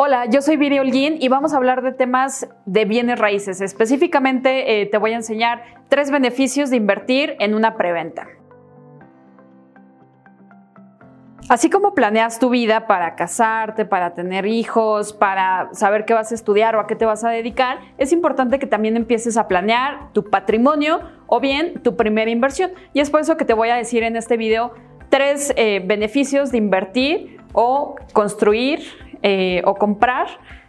Hola, yo soy Viri Holguín y vamos a hablar de temas de bienes raíces. Específicamente eh, te voy a enseñar tres beneficios de invertir en una preventa. Así como planeas tu vida para casarte, para tener hijos, para saber qué vas a estudiar o a qué te vas a dedicar, es importante que también empieces a planear tu patrimonio o bien tu primera inversión. Y es por eso que te voy a decir en este video tres eh, beneficios de invertir o construir eh, o comprar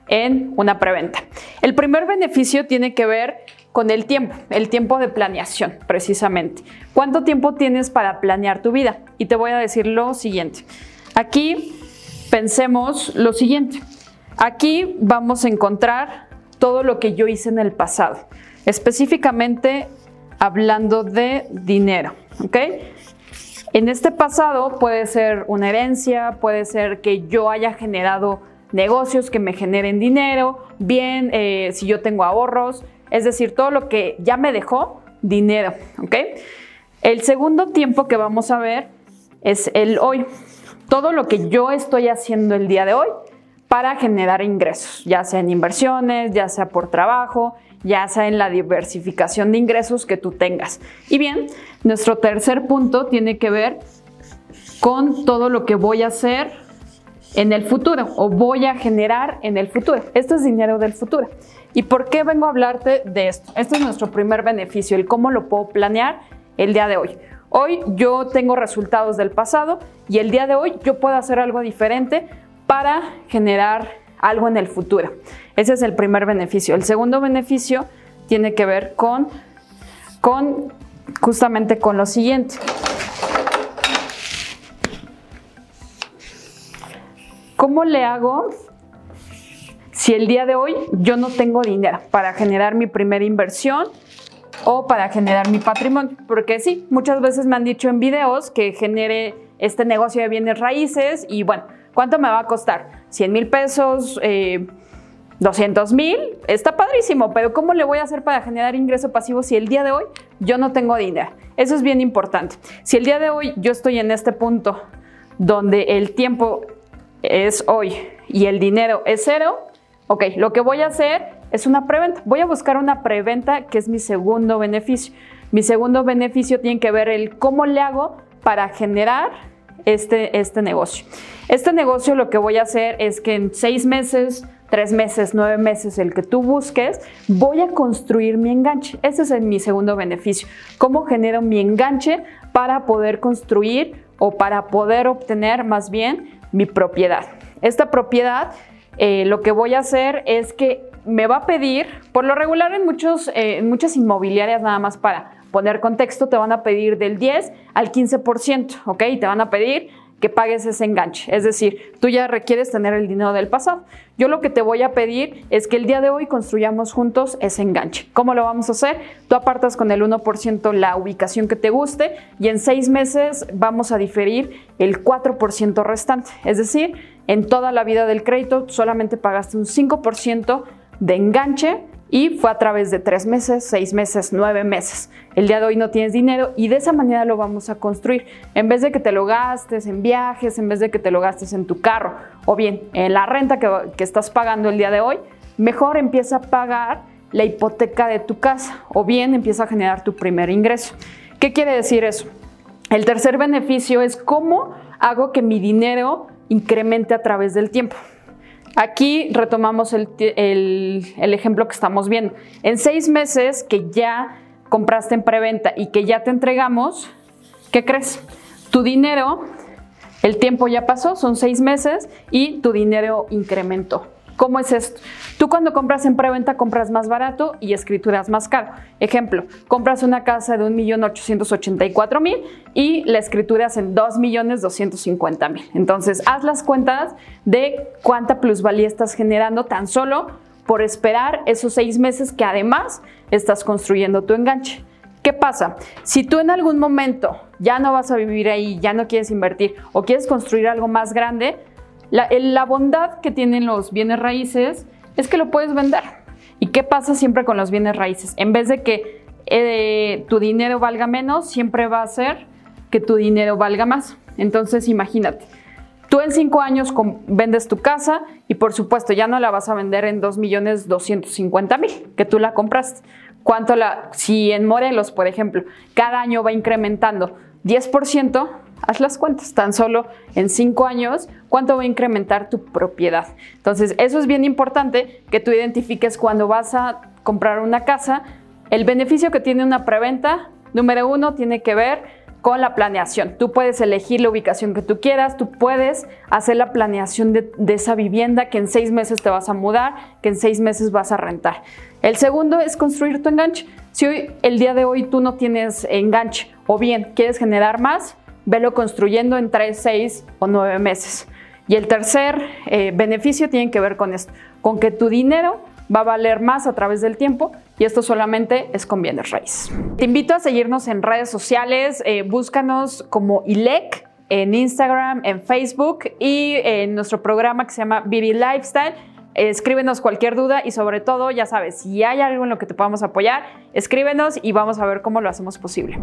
en una preventa. El primer beneficio tiene que ver con el tiempo, el tiempo de planeación, precisamente. ¿Cuánto tiempo tienes para planear tu vida? Y te voy a decir lo siguiente. Aquí pensemos lo siguiente. Aquí vamos a encontrar todo lo que yo hice en el pasado, específicamente hablando de dinero, ¿ok? En este pasado puede ser una herencia, puede ser que yo haya generado negocios que me generen dinero, bien eh, si yo tengo ahorros, es decir, todo lo que ya me dejó dinero, ¿ok? El segundo tiempo que vamos a ver es el hoy, todo lo que yo estoy haciendo el día de hoy para generar ingresos, ya sea en inversiones, ya sea por trabajo, ya sea en la diversificación de ingresos que tú tengas. Y bien, nuestro tercer punto tiene que ver con todo lo que voy a hacer en el futuro o voy a generar en el futuro. Esto es dinero del futuro. ¿Y por qué vengo a hablarte de esto? Este es nuestro primer beneficio, el cómo lo puedo planear el día de hoy. Hoy yo tengo resultados del pasado y el día de hoy yo puedo hacer algo diferente para generar algo en el futuro. Ese es el primer beneficio. El segundo beneficio tiene que ver con, con justamente con lo siguiente. ¿Cómo le hago si el día de hoy yo no tengo dinero para generar mi primera inversión o para generar mi patrimonio? Porque sí, muchas veces me han dicho en videos que genere este negocio de bienes raíces y bueno, ¿cuánto me va a costar? 100 mil pesos, 200 eh, mil, está padrísimo, pero ¿cómo le voy a hacer para generar ingreso pasivo si el día de hoy yo no tengo dinero? Eso es bien importante. Si el día de hoy yo estoy en este punto donde el tiempo es hoy y el dinero es cero, ok, lo que voy a hacer es una preventa. Voy a buscar una preventa que es mi segundo beneficio. Mi segundo beneficio tiene que ver el cómo le hago para generar este, este negocio. Este negocio lo que voy a hacer es que en seis meses, tres meses, nueve meses, el que tú busques, voy a construir mi enganche. Ese es mi segundo beneficio. ¿Cómo genero mi enganche para poder construir o para poder obtener más bien mi propiedad? Esta propiedad, eh, lo que voy a hacer es que me va a pedir, por lo regular en, muchos, eh, en muchas inmobiliarias nada más para poner contexto, te van a pedir del 10 al 15%, ¿ok? Te van a pedir que pagues ese enganche. Es decir, tú ya requieres tener el dinero del pasado. Yo lo que te voy a pedir es que el día de hoy construyamos juntos ese enganche. ¿Cómo lo vamos a hacer? Tú apartas con el 1% la ubicación que te guste y en seis meses vamos a diferir el 4% restante. Es decir, en toda la vida del crédito solamente pagaste un 5% de enganche y fue a través de tres meses, seis meses, nueve meses. El día de hoy no tienes dinero y de esa manera lo vamos a construir. En vez de que te lo gastes en viajes, en vez de que te lo gastes en tu carro o bien en la renta que, estás pagando el día de hoy, mejor empieza a pagar la hipoteca de tu casa o bien empieza a generar tu primer ingreso. ¿Qué quiere decir eso? El tercer beneficio es cómo hago que mi dinero incremente a través del tiempo. Aquí retomamos el, ejemplo que estamos viendo. En seis meses que ya compraste en preventa y que ya te entregamos, ¿qué crees? Tu dinero, el tiempo ya pasó, son seis meses y tu dinero incrementó. ¿Cómo es esto? Tú cuando compras en preventa compras más barato y escrituras más caro. Ejemplo, compras una casa de 1.884.000 y la escritura es en 2.250.000. Entonces, haz las cuentas de cuánta plusvalía estás generando tan solo por esperar esos seis meses que además estás construyendo tu enganche. ¿Qué pasa? Si tú en algún momento ya no vas a vivir ahí, ya no quieres invertir o quieres construir algo más grande, la, bondad que tienen los bienes raíces es que lo puedes vender. ¿Y qué pasa siempre con los bienes raíces? En vez de que eh, tu dinero valga menos, siempre va a ser que tu dinero valga más. Entonces, imagínate, Tú en cinco años vendes tu casa y por supuesto ya no la vas a vender en 2.250.000 que tú la compraste. ¿Cuánto la, si en Morelos, por ejemplo, cada año va incrementando 10%, haz las cuentas, tan solo en cinco años, ¿cuánto va a incrementar tu propiedad? Entonces, eso es bien importante que tú identifiques cuando vas a comprar una casa. El beneficio que tiene una preventa, número uno, tiene que ver con la planeación. Tú puedes elegir la ubicación que tú quieras, tú puedes hacer la planeación de, esa vivienda que en seis meses te vas a mudar, que en seis meses vas a rentar. El segundo es construir tu enganche. Si hoy, el día de hoy tú no tienes enganche o bien quieres generar más, velo construyendo en tres, seis o nueve meses. Y el tercer eh, beneficio tiene que ver con esto, con que tu dinero va a valer más a través del tiempo y esto solamente es con bienes raíces. Te invito a seguirnos en redes sociales, eh, búscanos como ILEC en Instagram, en Facebook y en nuestro programa que se llama Vivi Lifestyle. Escríbenos cualquier duda y sobre todo, ya sabes, si hay algo en lo que te podamos apoyar, escríbenos y vamos a ver cómo lo hacemos posible.